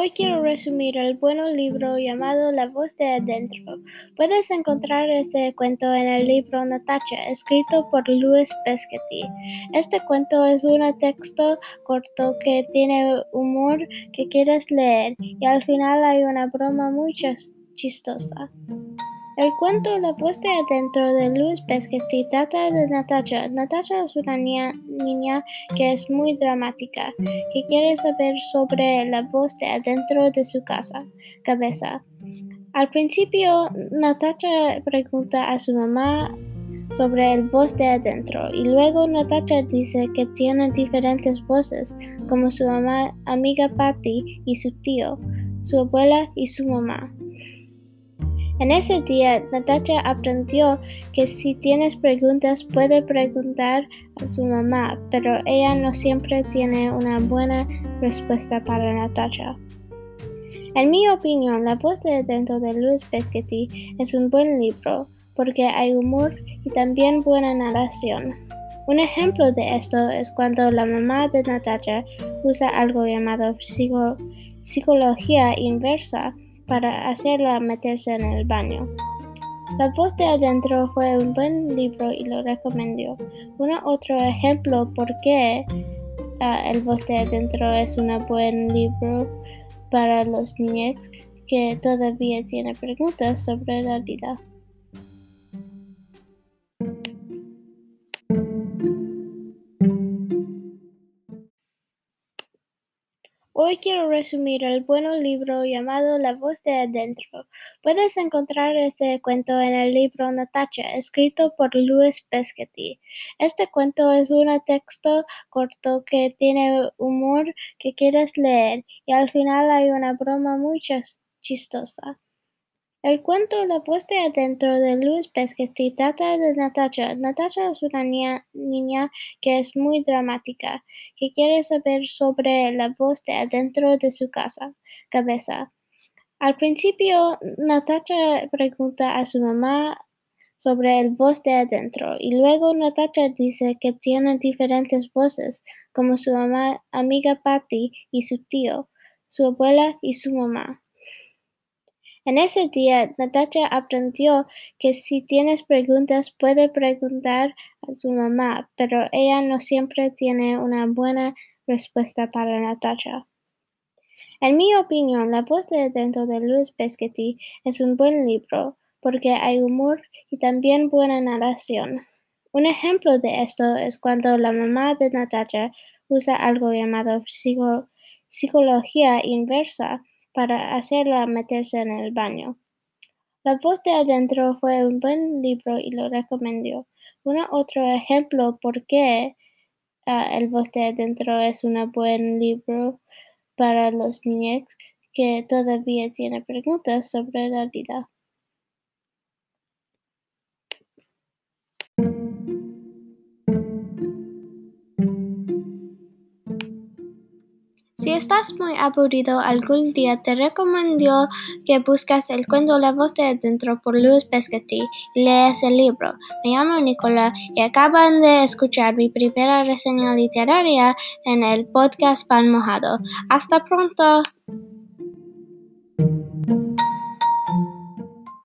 Hoy quiero resumir el bueno libro llamado La voz de adentro. Puedes encontrar este cuento en el libro Natacha, escrito por Louis Pescetti. Este cuento es un texto corto que tiene humor que quieres leer y al final hay una broma muy chistosa. El cuento La de adentro de Louis Pescetti trata de Natasha. Natasha es una niña, que es muy dramática, que quiere saber sobre la de adentro de su casa, cabeza. Al principio, Natasha pregunta a su mamá sobre el voz de adentro y luego Natasha dice que tiene diferentes voces, como su mamá, amiga Patty y su tío, su abuela y su mamá. En ese día, Natasha aprendió que si tienes preguntas puede preguntar a su mamá, pero ella no siempre tiene una buena respuesta para Natasha. En mi opinión, La voz de dentro de Luis Pescetti es un buen libro porque hay humor y también buena narración. Un ejemplo de esto es cuando la mamá de Natasha usa algo llamado psicología inversa para hacerla meterse en el baño. La voz de adentro fue un buen libro y lo recomendó. Un otro ejemplo por qué ah, el voz de adentro es un buen libro para los niños que todavía tienen preguntas sobre la vida. Hoy quiero resumir el bueno libro llamado La voz de adentro. Puedes encontrar este cuento en el libro Natacha, escrito por Louis Pescetti. Este cuento es un texto corto que tiene humor que quieres leer y al final hay una broma muy chistosa. El cuento La voz de adentro de Luis Pescetti trata de Natasha. Natasha es una niña que es muy dramática, que quiere saber sobre la voz de adentro de su casa, cabeza. Al principio, Natasha pregunta a su mamá sobre el voz de adentro y luego Natasha dice que tiene diferentes voces, como su amiga Patty y su tío, su abuela y su mamá. En ese día, Natasha aprendió que si tienes preguntas puede preguntar a su mamá, pero ella no siempre tiene una buena respuesta para Natasha. En mi opinión, La voz de dentro de Luis Pescetti es un buen libro porque hay humor y también buena narración. Un ejemplo de esto es cuando la mamá de Natasha usa algo llamado psicología inversa para hacerla meterse en el baño. La voz de adentro fue un buen libro y lo recomendó. Un otro ejemplo por qué ah, el voz de adentro es un buen libro para los niños que todavía tienen preguntas sobre la vida. Si estás muy aburrido algún día, te recomiendo que busques el cuento La voz de adentro por Luis Pescetti y leas el libro. Me llamo Nicola y acaban de escuchar mi primera reseña literaria en el podcast Pan Mojado. Hasta pronto.